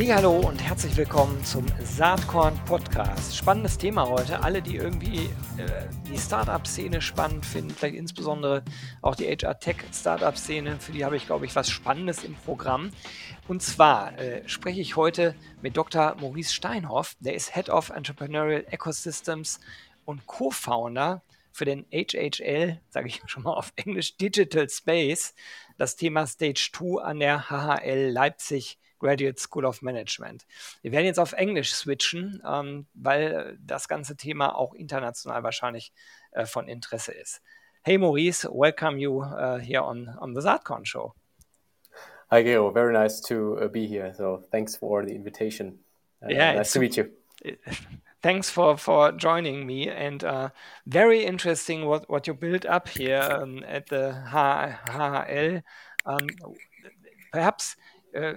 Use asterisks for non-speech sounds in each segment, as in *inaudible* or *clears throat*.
Hallo und herzlich willkommen zum Saatkorn Podcast. Spannendes Thema heute. Alle, die irgendwie äh, die Startup-Szene spannend finden, vielleicht insbesondere auch die HR-Tech-Startup-Szene, für die habe ich, glaube ich, was Spannendes im Programm. Und zwar äh, spreche ich heute mit Dr. Maurice Steinhoff, der ist Head of Entrepreneurial Ecosystems und Co-Founder für den HHL, sage ich schon mal auf Englisch, Digital Space, das Thema Stage 2 an der HHL Leipzig Graduate School of Management. Wir werden jetzt auf Englisch switchen, ähm, weil das ganze Thema auch international wahrscheinlich äh, von Interesse ist. Hey Maurice, welcome you uh, here on, on the Saatkorn show. Hi Gero, very nice to uh, be here. So thanks for the invitation. Uh, yeah, nice to meet you. *laughs* thanks for for joining me and uh, very interesting what what you built up here um, at the HHL. Um, perhaps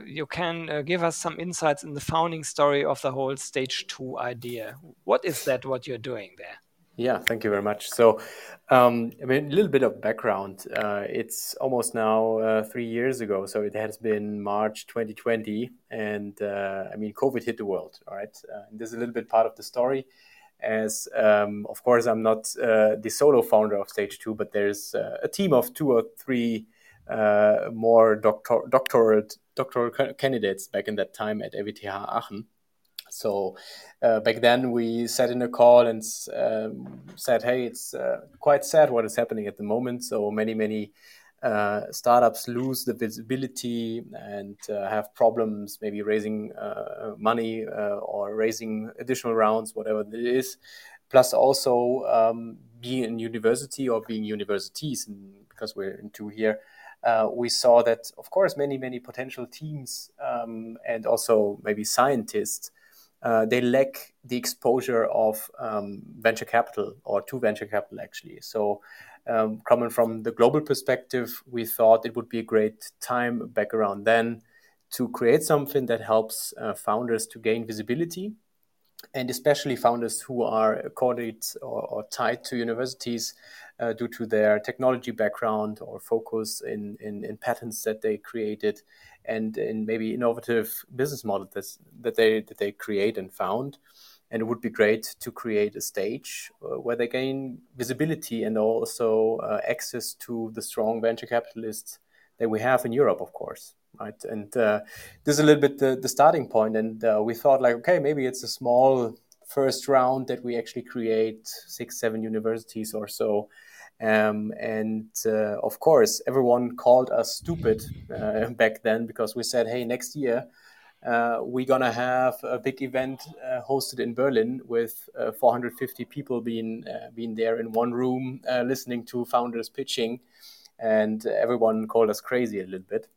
you can uh, give us some insights in the founding story of the whole stage two idea. What is that? What you're doing there? Yeah, thank you very much. So, um, I mean, a little bit of background. Uh, it's almost now uh, three years ago, so it has been March 2020, and uh, I mean, COVID hit the world. All right, uh, this is a little bit part of the story. As um, of course, I'm not the solo founder of Stage Two, but there's a team of two or three more doctor doctorate doctoral candidates back in that time at RWTH Aachen. So uh, back then we sat in a call and um, said, "Hey, it's uh, quite sad what is happening at the moment. So many, many uh, startups lose the visibility and uh, have problems, maybe raising uh, money uh, or raising additional rounds, whatever it is. Plus, also um, being in university or being universities, and because we're in two here." Uh, we saw that, of course, many, many potential teams um, and also maybe scientists, uh, they lack the exposure of um, venture capital or to venture capital, actually. So, um, coming from the global perspective, we thought it would be a great time back around then to create something that helps uh, founders to gain visibility and especially founders who are accorded or, or tied to universities uh, due to their technology background or focus in, in, in, patents that they created and in maybe innovative business models that they, that they create and found. And it would be great to create a stage uh, where they gain visibility and also uh, access to the strong venture capitalists that we have in Europe, of course right? And uh, this is a little bit the, the starting point. And uh, we thought, like, okay, maybe it's a small first round that we actually create six, seven universities or so. Um, and uh, of course, everyone called us stupid uh, *laughs* back then because we said, hey, next year uh, we're gonna have a big event uh, hosted in Berlin with 450 people being being there in one room, listening to founders pitching, and everyone called us crazy a little bit.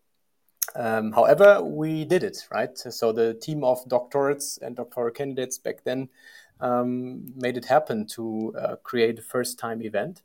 Um, however, we did it, right? So the team of doctorates and doctoral candidates back then um, made it happen to uh, create a first time event.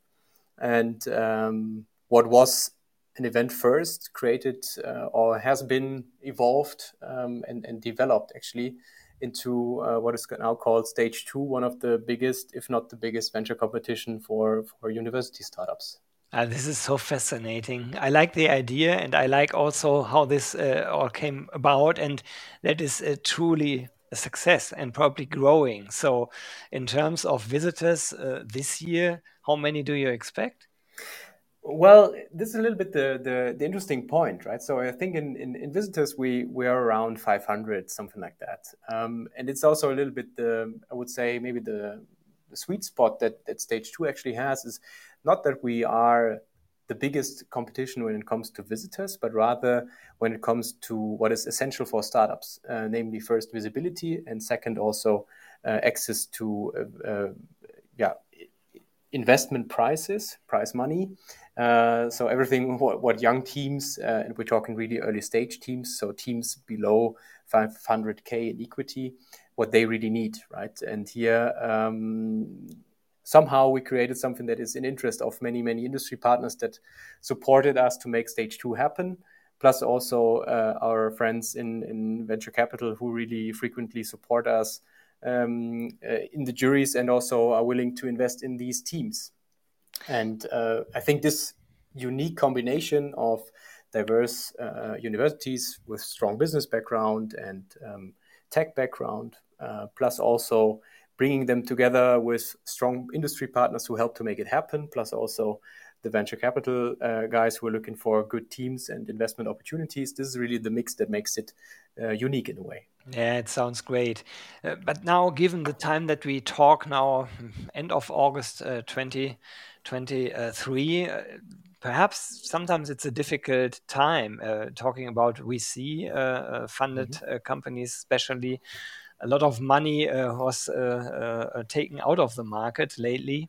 And um, what was an event first created uh, or has been evolved um, and, and, developed actually into uh, what is now called stage two, one of the biggest, if not the biggest, venture competition for, for university startups. Uh, this is so fascinating. I like the idea, and I like also how this uh, all came about, and that is uh, truly a success and probably growing. So, in terms of visitors uh, this year, how many do you expect? Well, this is a little bit the, the, the interesting point, right? So I think in, in, in, visitors we we are around 500, something like that, um, and it's also a little bit the I would say maybe the, the sweet spot that that stage two actually has is not that we are the biggest competition when it comes to visitors, but rather when it comes to what is essential for startups, uh, namely first visibility and second also uh, access to uh, uh yeah investment prices, price money. Uh, so everything what, what young teams uh, and we're talking really early stage teams, so teams below 500k in equity, what they really need, right? And here. Um, somehow we created something that is in interest of many many industry partners that supported us to make stage two happen plus also uh, our friends in, in venture capital who really frequently support us um, uh, in the juries and also are willing to invest in these teams. And uh, I think this unique combination of diverse uh, universities with strong business background and um, tech background, plus also bringing them together with strong industry partners who help to make it happen, plus also the venture capital uh, guys who are looking for good teams and investment opportunities. This is really the mix that makes it uh, unique in a way. Yeah, it sounds great. Uh, but now, given the time that we talk now, end of August uh, 2023, uh, perhaps sometimes it's a difficult time uh, talking about VC funded mm-hmm. companies, especially a lot of money uh, was uh, uh, taken out of the market lately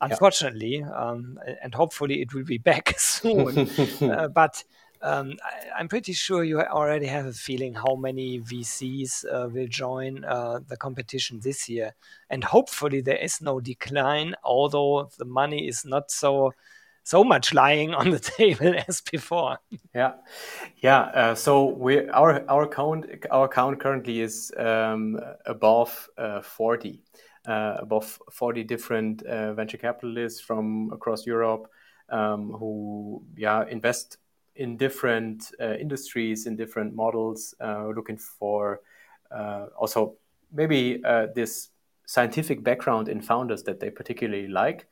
unfortunately yeah. um, and hopefully it will be back *laughs* soon *laughs* but um, I, am pretty sure you already have a feeling how many VCs uh, will join uh, the competition this year. And hopefully there is no decline, although the money is not so so much lying on the *laughs* table as before. Yeah, yeah. Uh, so we our our count our count currently is um, above uh, forty, uh, above forty different uh, venture capitalists from across Europe um, who yeah invest in different uh, industries in different models, uh, looking for also maybe this scientific background in founders that they particularly like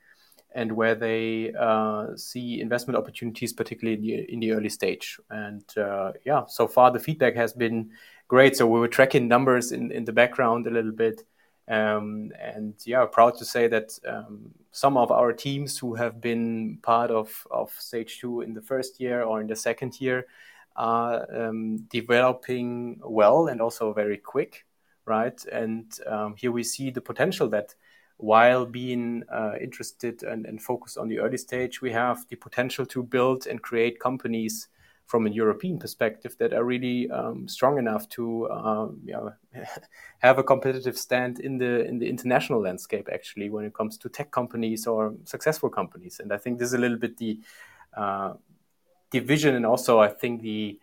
and where they uh, see investment opportunities, particularly in the, in the early stage. And uh, yeah, so far the feedback has been great. So we were tracking numbers in, in the background a little bit. Um, and yeah, proud to say that um, some of our teams who have been part of, of stage two in the first year or in the second year are um, developing well and also very quick, right? And um, here we see the potential that while being uh, interested and, and, focused on the early stage, we have the potential to build and create companies from a European perspective that are really um, strong enough to um, you know, *laughs* have a competitive stand in the in the international landscape. Actually, when it comes to tech companies or successful companies, and I think this is a little bit the uh, division, and also I think the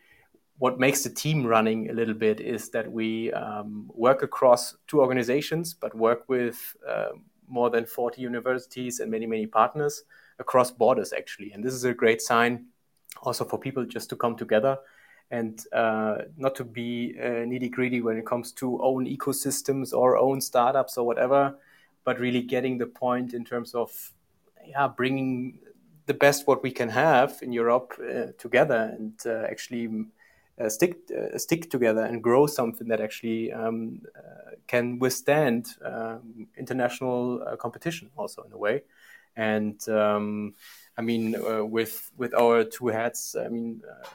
what makes the team running a little bit is that we um, work across two organizations, but work with uh, more than 40 universities and many, many partners across borders, actually. And this is a great sign also for people just to come together and uh, not to be uh, nitty gritty when it comes to own ecosystems or own startups or whatever, but really getting the point in terms of yeah, bringing the best what we can have in Europe uh, together and uh, actually uh, stick uh, stick together and grow something that actually um, can withstand um, international competition also in a way. And um, I mean uh, with with our two heads I mean uh,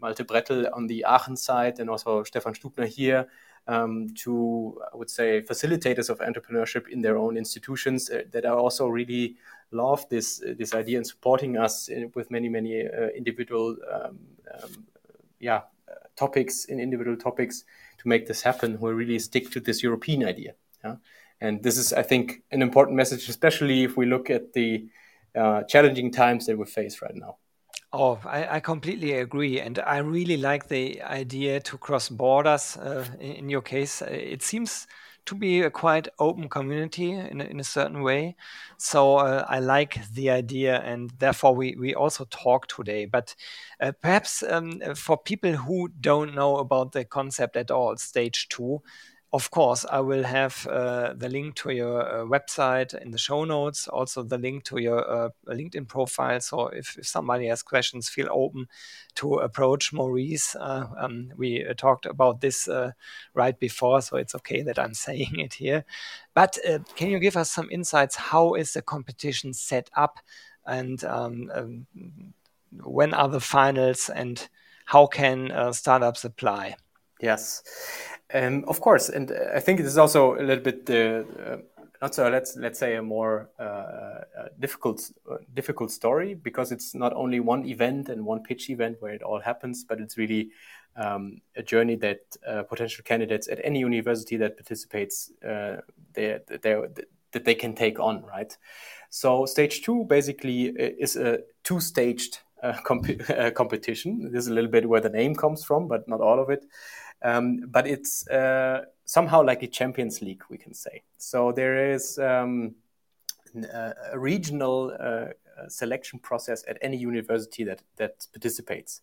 Malte Brettel on the Aachen side and also Stephan Stubner here um, to I would say facilitators of entrepreneurship in their own institutions that are also really love this this idea and supporting us in, with many many individual um, um, yeah topics in individual topics to make this happen who really stick to this European idea. Yeah? And this is, I think, an important message, especially if we look at the uh, challenging times that we face right now. Oh, I, I, completely agree. And I really like the idea to cross borders. Uh, in, in, your case, it seems to be a quite open community in a, in a certain way. So uh, I like the idea, and therefore we we also talk today. But uh, perhaps um, for people who don't know about the concept at all, stage two of course, I will have uh, the link to your uh, website in the show notes, also the link to your uh, LinkedIn profile. So if, if, somebody has questions, feel open to approach Maurice. Uh, um, we uh, talked about this uh, right before, so it's okay that I'm *laughs* saying it here. But can you give us some insights? How is the competition set up? And um, um, when are the finals? And how can startups apply? Yes. Um, of course, and uh, I think it is also a little bit uh, uh, not so let's let's say a more uh, uh difficult uh, difficult story because it's not only one event and one pitch event where it all happens, but it's really um, a journey that potential candidates at any university that participates they, they, that they can take on, right? So stage two basically is a two-staged uh, comp- *laughs* uh, competition. This is a little bit where the name comes from, but not all of it. Um, but it's uh, somehow like a Champions League, we can say. So there is um, uh, a regional uh, selection process at any university that that participates,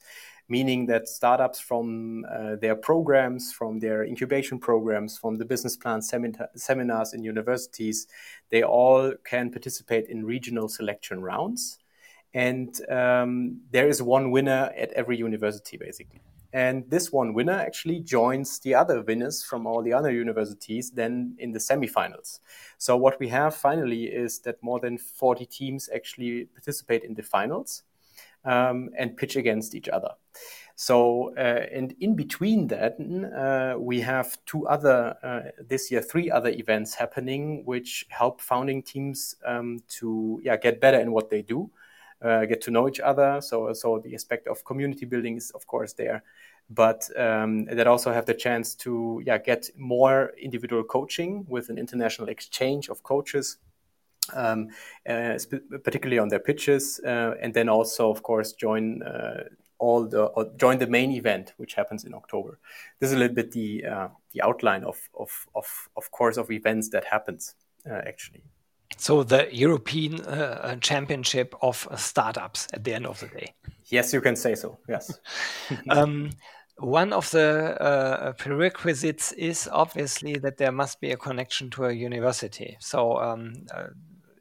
meaning that startups from uh, their programs, from their incubation programs, from the business plan seminars in universities, they all can participate in regional selection rounds. And um, there is one winner at every university, basically. And this one winner actually joins the other winners from all the other universities then in the semifinals. So, what we have finally is that more than 40 teams actually participate in the finals um, and pitch against each other. So, uh, and in between that, uh, we have two other, uh, this year, three other events happening, which help founding teams um, to yeah, get better in what they do uh, get to know each other. So, so the aspect of community building is, of course, there. But um, that also have the chance to yeah, get more individual coaching with an international exchange of coaches um, uh, particularly on their pitches, uh, and then also, of course, join uh, all the join the main event, which happens in October. This is a little bit the uh, the outline of, of of of course of events that happens uh, actually. So the European uh, uh, Championship of Startups at the end of the day. Yes, you can say so. Yes. *laughs* um, one of the uh, prerequisites is obviously that there must be a connection to a university. So, um, uh,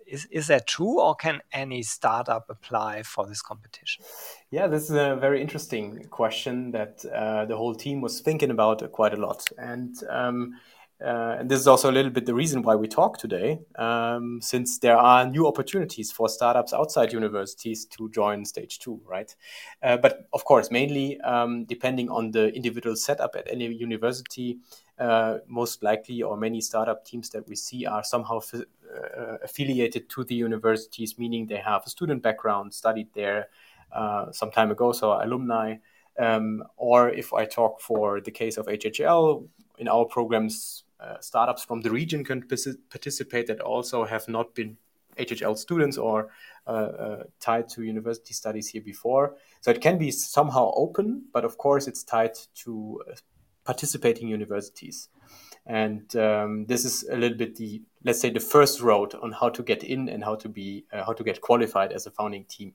is, is that true, or can any startup apply for this competition? Yeah, this is a very interesting question that uh, the whole team was thinking about quite a lot. And um, uh, and this is also a little bit the reason why we talk today, um, since there are new opportunities for startups outside universities to join stage two, right? Uh, but of course, mainly um, depending on the individual setup at any university, uh, most likely, or many startup teams that we see are somehow uh, affiliated to the universities, meaning they have a student background, studied there uh, some time ago, so alumni. Um, or if I talk for the case of HHL, in our programs, uh, startups from the region can participate that also have not been HHL students or uh, uh, tied to university studies here before. So it can be somehow open, but of course it's tied to uh, participating universities. And um, this is a little bit the, let's say, the first road on how to get in and how to be, uh, how to get qualified as a founding team.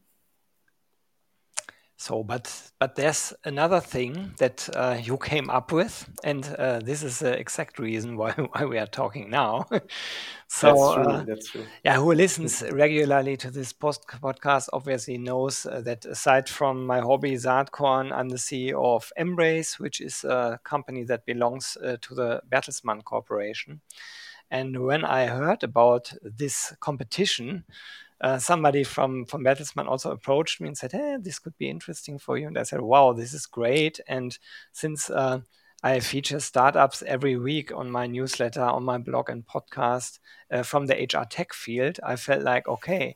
So, but but there's another thing that uh, you came up with, and uh, this is the exact reason why *laughs* why we are talking now. *laughs* so, that's true. Uh, that's true. Yeah, who listens regularly to this post podcast obviously knows uh, that aside from my hobby Saatkorn, I'm the CEO of Embrace, which is a company that belongs uh, to the Bertelsmann Corporation. And when I heard about this competition, uh, somebody from from Bertelsmann also approached me and said, "Hey, this could be interesting for you." And I said, "Wow, this is great!" And since uh, I feature startups every week on my newsletter, on my blog and podcast uh, from the HR tech field, I felt like, okay,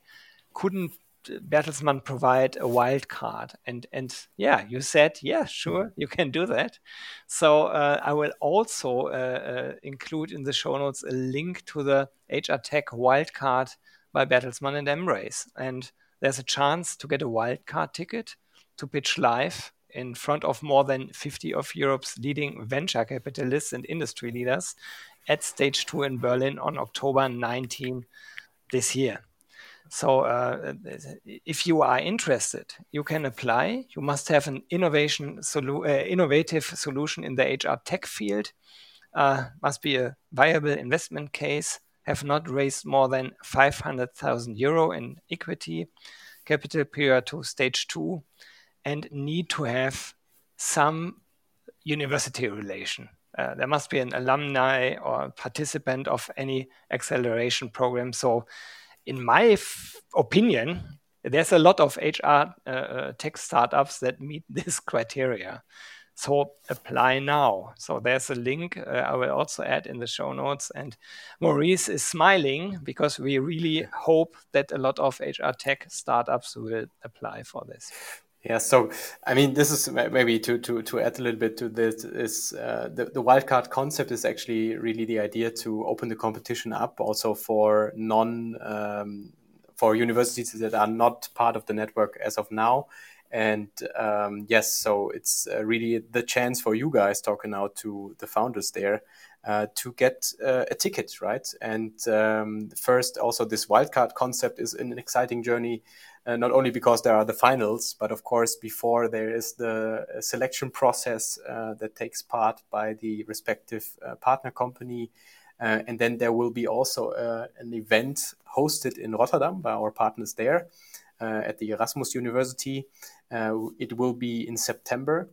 couldn't Bertelsmann provide a wild card? And and yeah, you said, yeah, sure, you can do that. So uh, I will also uh, uh, include in the show notes a link to the HR Tech wildcard by Bertelsmann and Embrace. And there's a chance to get a wildcard ticket to pitch live in front of more than 50 of Europe's leading venture capitalists and industry leaders at Stage 2 in Berlin on October 19 this year. So, uh, if you are interested, you can apply. You must have an innovation solu- uh, innovative solution in the HR tech field. Uh, must be a viable investment case have not raised more than 500,000 euro in equity capital prior to stage two and need to have some university relation. Uh, there must be an alumni or participant of any acceleration program. So, in my f- opinion, there's a lot of HR uh, uh, tech startups that meet *laughs* this criteria. So apply now. So there's a link uh, I will also add in the show notes. And Maurice is smiling because we really hope that a lot of HR tech startups will apply for this. Yeah, so I mean, this is maybe to to to add a little bit to this is uh, the the wildcard concept is actually really the idea to open the competition up also for non um, for universities that are not part of the network as of now, And um, yes, so it's uh, really the chance for you guys talking out to the founders there uh, to get uh, a ticket, right? And um, first, also this wildcard concept is an exciting journey, uh, not only because there are the finals, but of course before there is the uh, selection process uh, that takes part by the respective partner company. and then there will be also an event hosted in Rotterdam by our partners there at the Erasmus University uh, it will be in September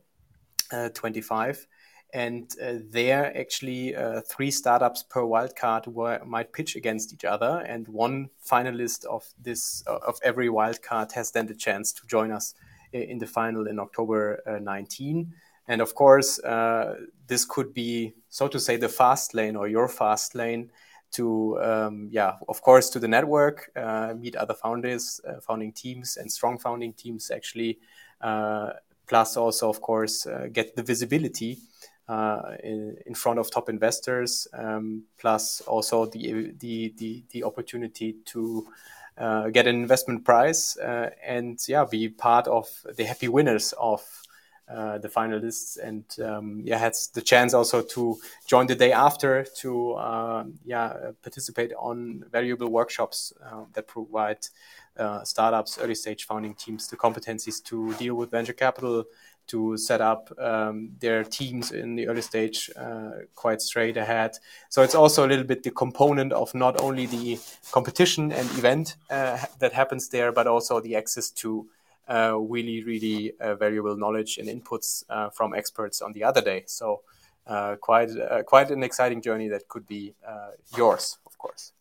uh, 25 and uh, there actually uh, three startups per wildcard were, might pitch against each other and one finalist of this uh, of every wildcard has then the chance to join us in the final in october uh, 19 and of course this could be so to say the fast lane or your fast lane to um, yeah of course to the network uh, meet other founders uh, founding teams and strong founding teams actually uh, plus also of course uh, get the visibility uh, in, in, front of top investors um, plus also the, the the the opportunity to get an investment prize and yeah be part of the happy winners of uh, the finalists, and um, yeah, had the chance also to join the day after to uh, yeah participate on valuable workshops uh, that provide uh, startups, early stage founding teams the competencies to deal with venture capital, to set up um, their teams in the early stage uh, quite straight ahead. So it's also a little bit the component of not only the competition and event that happens there, but also the access to really, really uh, valuable knowledge and inputs uh, from experts on the other day. So, quite, quite an exciting journey that could be yours, of course.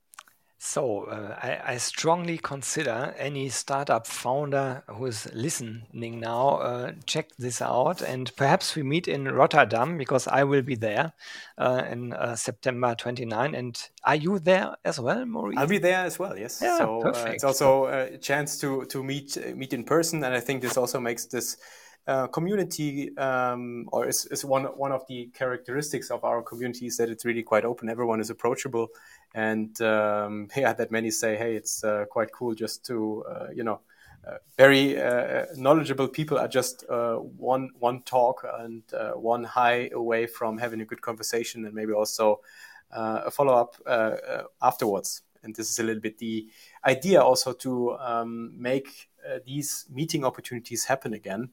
So uh, I, I, strongly consider any startup founder who is listening now uh, check this out, and perhaps we meet in Rotterdam because I will be there uh, in uh, September 29. And are you there as well, Maurice? I'll be there as well. Yes. Yeah, so uh, it's also a chance to to meet meet in person, and I think this also makes this uh, community um, or is, is one one of the characteristics of our community is that it's really quite open. Everyone is approachable, and um, *laughs* yeah, that many say, hey, it's uh, quite cool just to uh, you know. Uh, very uh, knowledgeable people are just one one talk and one high away from having a good conversation and maybe also a follow up afterwards. And this is a little bit the idea also to um, make these meeting opportunities happen again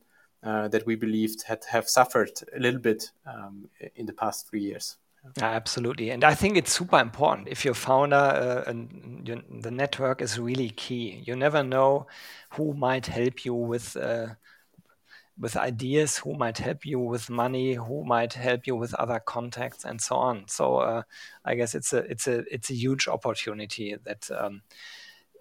uh, that we believed had have suffered a little bit um, in the past three years. Yeah, absolutely, and I think it's super important. If you're founder, uh, and the network is really key. You never know who might help you with uh, with ideas, who might help you with money, who might help you with other contacts, and so on. So uh, I guess it's a it's a it's a huge opportunity that. Um,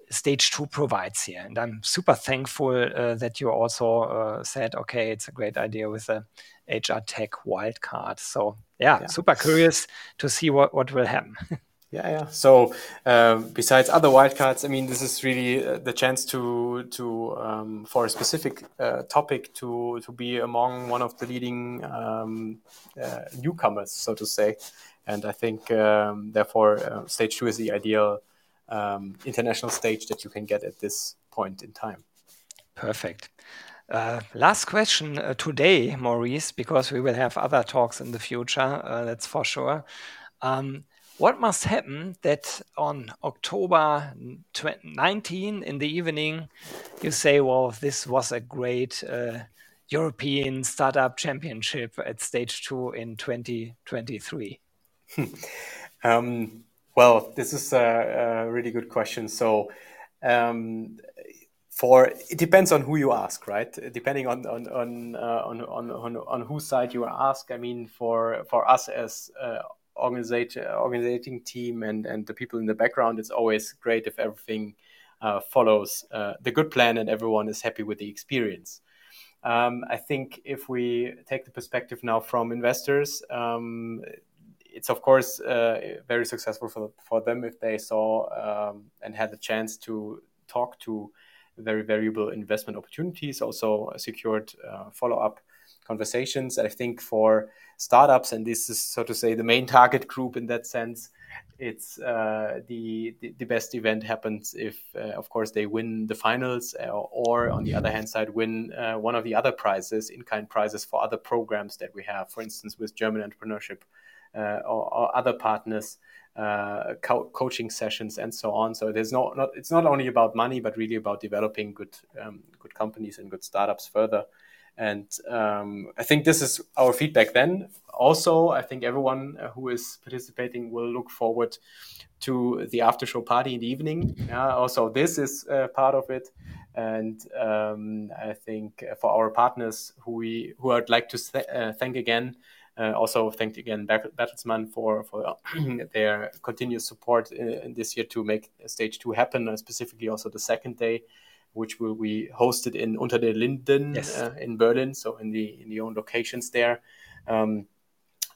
stage two provides here. And I'm super thankful uh, that you also uh, said, okay, it's a great idea with the HR Tech wildcard. So yeah, yeah, super curious to see what, what will happen. *laughs* yeah, yeah. So um, besides other wildcards, I mean, this is really uh, the chance to to um, for a specific uh, topic to to be among one of the leading um, uh, newcomers, so to say. And I think um, therefore uh, stage two is the ideal um, international stage that you can get at this point in time. Perfect. Uh, last question uh, today, Maurice, because we will have other talks in the future, uh, that's for sure. Um, what must happen that on October 19 in the evening, you say, well, this was a great uh, European Startup Championship at stage two in 2023? *laughs* um, well, this is a, a really good question. So, um, for it depends on who you ask, right? Depending on on on uh, on, on, on, whose side you ask. I mean, for for us as uh, organizing team and and the people in the background, it's always great if everything uh, follows uh, the good plan and everyone is happy with the experience. Um, I think if we take the perspective now from investors, um, it's of course uh, very successful for, for them if they saw um, and had the chance to talk to very valuable investment opportunities, also secured uh, follow up conversations. I think for startups, and this is so to say the main *laughs* target group in that sense, it's uh, the, the, the best event happens if, uh, of course, they win the finals, uh, or on the other hand side, win uh, one of the other prizes, in-kind prizes for other programs that we have, for instance, with German entrepreneurship or, or, other partners, uh, co- coaching sessions, and so on. So there's no, not it's not only about money, but really about developing good um, good companies and good startups further. And um, I think this is our feedback then. Also, I think everyone uh, who is participating will look forward to the after show party in the evening. Yeah, also, this is uh, part of it. And um, I think for our partners who we who I'd like to th- uh, thank again, uh, also thank again Bertelsmann for for *clears throat* their continuous support in, this year to make stage two happen, uh, specifically also the second day which will be hosted in Unter den Linden yes. uh, in Berlin, so in the in the own locations there. Um,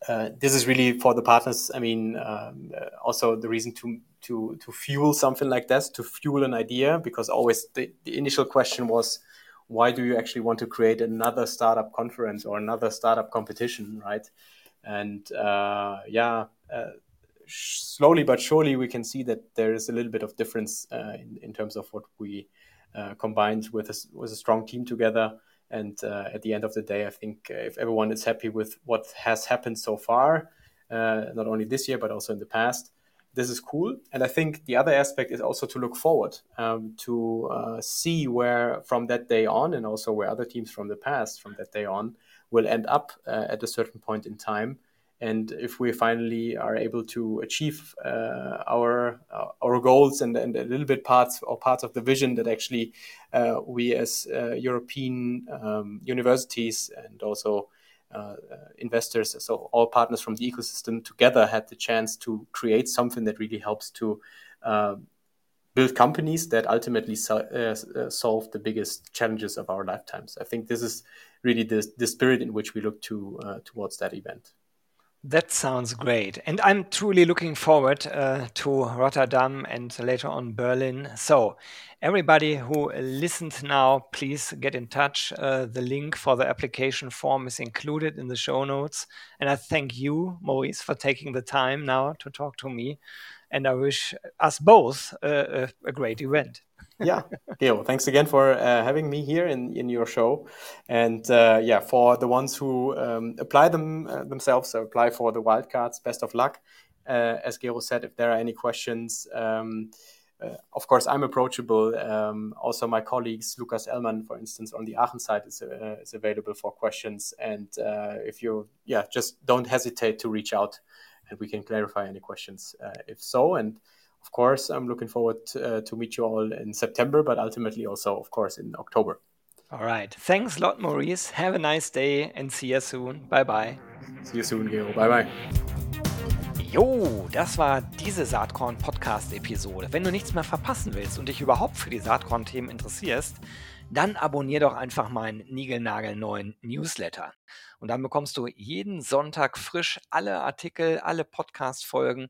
uh, this is really for the partners. I mean, um, uh, also the reason to to to fuel something like this, to fuel an idea, because always the, the initial question was, why do you actually want to create another startup conference or another startup competition, right? And uh, yeah uh, slowly but surely we can see that there is a little bit of difference uh, in, in terms of what we uh, combined with a, with a strong team together. And uh, at the end of the day, I think uh, if everyone is happy with what has happened so far, not only this year but also in the past, this is cool. And I think the other aspect is also to look forward um, to uh, see where from that day on, and also where other teams from the past from that day on will end up uh, at a certain point in time and if we finally are able to achieve uh, our uh, our goals and, and a little bit parts or parts of the vision that actually uh, we as uh, European um, universities and also uh, investors, so all partners from the ecosystem together had the chance to create something that really helps to um, build companies that ultimately so, uh, uh, solve the biggest challenges of our lifetimes. I think this is really the, the spirit in which we look to uh, towards that event. That sounds great. And I'm truly looking forward uh, to Rotterdam and later on Berlin. So, everybody who listened now, please get in touch. Uh, the link for the application form is included in the show notes. And I thank you, Maurice, for taking the time now to talk to me. And I wish us both uh, a, a great event yeah, Gero, thanks again for uh, having me here in, in your show. And uh, yeah, for the ones who um, apply them uh, themselves, so apply for the wildcards, best of luck. Uh, as Gero said, if there are any questions, um, uh, of course, I'm approachable. Um, also, my colleagues, Lucas Ellmann, for instance, on the Aachen side is, uh, is available for questions. And if you, yeah, just don't hesitate to reach out and we can clarify any questions if so. And of course, I'm looking forward to, uh, to meet you all in September, but ultimately also, of course, in October. All right. Thanks a lot, Maurice. Have a nice day and see you soon. Bye bye. See you soon, Gero. Bye bye. Jo, das war diese Saatkorn-Podcast-Episode. Wenn du nichts mehr verpassen willst und dich überhaupt für die Saatkorn-Themen interessierst, dann abonnier doch einfach meinen niegelnagelneuen Newsletter. Und dann bekommst du jeden Sonntag frisch alle Artikel, alle Podcast-Folgen